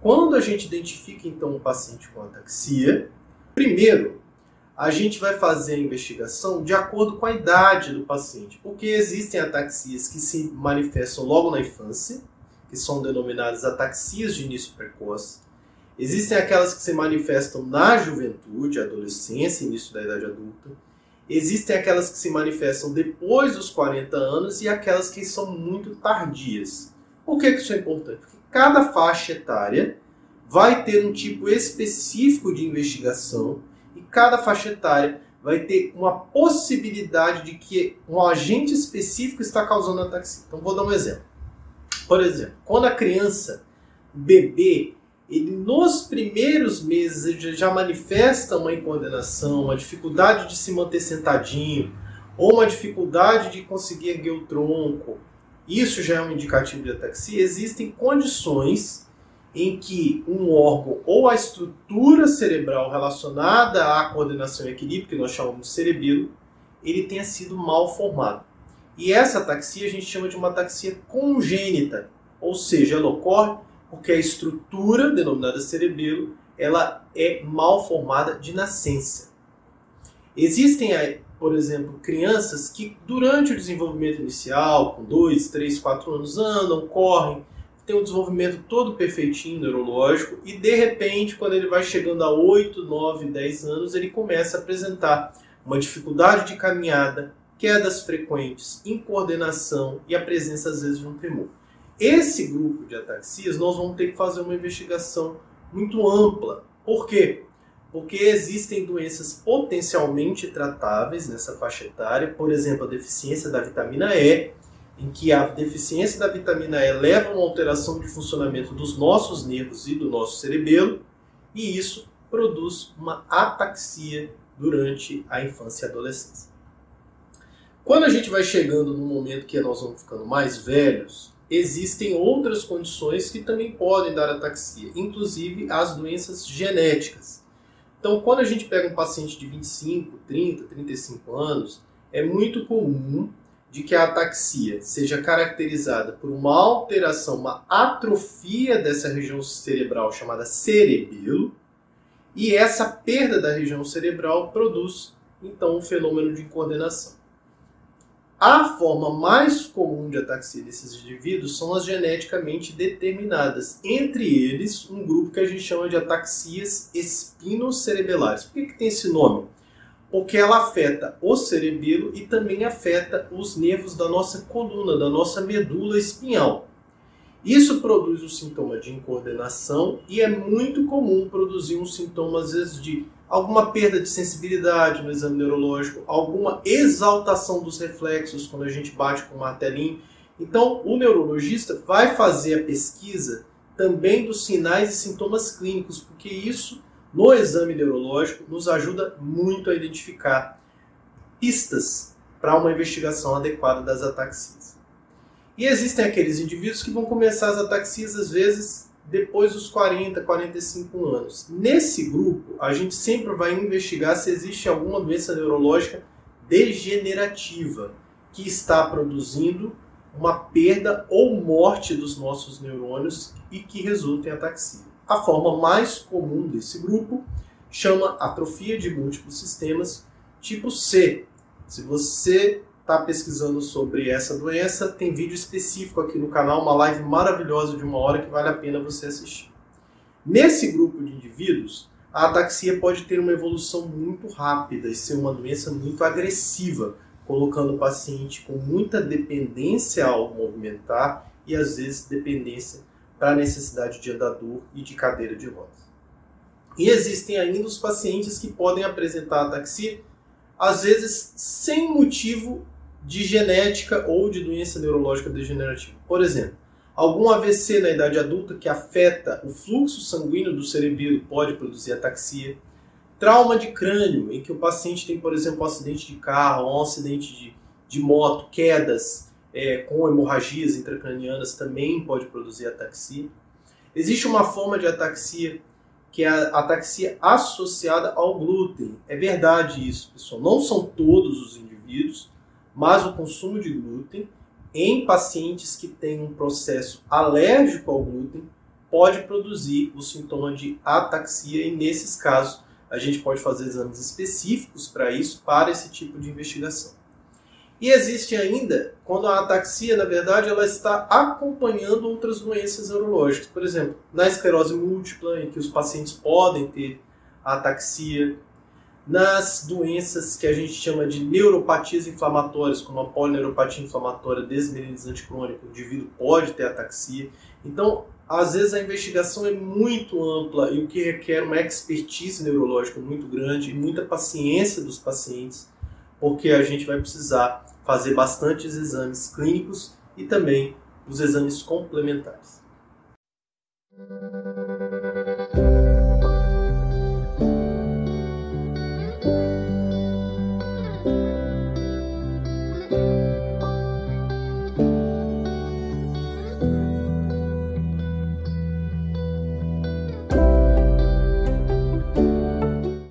Quando a gente identifica então um paciente com ataxia, primeiro a gente vai fazer a investigação de acordo com a idade do paciente, porque existem ataxias que se manifestam logo na infância, que são denominadas ataxias de início precoce. Existem aquelas que se manifestam na juventude, adolescência, início da idade adulta. Existem aquelas que se manifestam depois dos 40 anos e aquelas que são muito tardias. Por que isso é importante? Porque cada faixa etária vai ter um tipo específico de investigação e cada faixa etária vai ter uma possibilidade de que um agente específico está causando ataxia. Então vou dar um exemplo. Por exemplo, quando a criança, bebê, ele nos primeiros meses já manifesta uma incoordenação, uma dificuldade de se manter sentadinho, ou uma dificuldade de conseguir erguer o tronco, isso já é um indicativo de ataxia. Existem condições em que um órgão ou a estrutura cerebral relacionada à coordenação e equilíbrio, que nós chamamos de cerebelo, ele tenha sido mal formado. E essa ataxia a gente chama de uma ataxia congênita, ou seja, ela ocorre porque a estrutura denominada cerebelo ela é mal formada de nascença. Existem, por exemplo, crianças que durante o desenvolvimento inicial, com 2, 3, 4 anos, andam, correm, tem um desenvolvimento todo perfeitinho neurológico e de repente, quando ele vai chegando a 8, 9, 10 anos, ele começa a apresentar uma dificuldade de caminhada, quedas frequentes, incoordenação e a presença às vezes de um tremor. Esse grupo de ataxias nós vamos ter que fazer uma investigação muito ampla. Por quê? Porque existem doenças potencialmente tratáveis nessa faixa etária, por exemplo, a deficiência da vitamina E, em que a deficiência da vitamina E leva a uma alteração de funcionamento dos nossos nervos e do nosso cerebelo, e isso produz uma ataxia durante a infância e adolescência. Quando a gente vai chegando no momento que nós vamos ficando mais velhos, existem outras condições que também podem dar ataxia, inclusive as doenças genéticas. Então, quando a gente pega um paciente de 25, 30, 35 anos, é muito comum de que a ataxia seja caracterizada por uma alteração, uma atrofia dessa região cerebral chamada cerebelo, e essa perda da região cerebral produz então um fenômeno de coordenação. A forma mais comum de ataxia desses indivíduos são as geneticamente determinadas. Entre eles, um grupo que a gente chama de ataxias espinocerebelares. Por que, que tem esse nome? Porque ela afeta o cerebelo e também afeta os nervos da nossa coluna, da nossa medula espinhal. Isso produz o sintoma de incoordenação e é muito comum produzir um sintoma, às vezes, de alguma perda de sensibilidade no exame neurológico, alguma exaltação dos reflexos quando a gente bate com o martelinho. Então, o neurologista vai fazer a pesquisa também dos sinais e sintomas clínicos, porque isso, no exame neurológico, nos ajuda muito a identificar pistas para uma investigação adequada das ataxias. E existem aqueles indivíduos que vão começar as ataxias, às vezes, depois dos 40, 45 anos. Nesse grupo, a gente sempre vai investigar se existe alguma doença neurológica degenerativa que está produzindo uma perda ou morte dos nossos neurônios e que resulta em ataxia. A forma mais comum desse grupo chama atrofia de múltiplos sistemas tipo C. Se você está pesquisando sobre essa doença, tem vídeo específico aqui no canal, uma live maravilhosa de uma hora que vale a pena você assistir. Nesse grupo de indivíduos, a ataxia pode ter uma evolução muito rápida e ser uma doença muito agressiva, colocando o paciente com muita dependência ao movimentar e às vezes dependência para a necessidade de andador e de cadeira de rodas. E existem ainda os pacientes que podem apresentar ataxia, às vezes sem motivo de genética ou de doença neurológica degenerativa. Por exemplo, algum AVC na idade adulta que afeta o fluxo sanguíneo do cerebelo pode produzir ataxia. Trauma de crânio, em que o paciente tem, por exemplo, um acidente de carro, um acidente de, de moto, quedas é, com hemorragias intracranianas também pode produzir ataxia. Existe uma forma de ataxia que é a ataxia associada ao glúten. É verdade isso, pessoal. Não são todos os indivíduos, mas o consumo de glúten em pacientes que têm um processo alérgico ao glúten pode produzir o sintoma de ataxia e nesses casos a gente pode fazer exames específicos para isso, para esse tipo de investigação. E existe ainda quando a ataxia, na verdade, ela está acompanhando outras doenças neurológicas. Por exemplo, na esclerose múltipla, em que os pacientes podem ter ataxia, nas doenças que a gente chama de neuropatias inflamatórias, como a polineuropatia inflamatória desmineralizante crônica, o indivíduo pode ter ataxia. Então, às vezes a investigação é muito ampla e o que requer uma expertise neurológica muito grande e muita paciência dos pacientes, porque a gente vai precisar fazer bastantes exames clínicos e também os exames complementares.